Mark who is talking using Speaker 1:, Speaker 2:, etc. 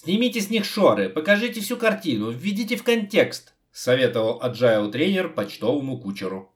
Speaker 1: Снимите с них шоры, покажите всю картину, введите в контекст, советовал agile тренер почтовому кучеру.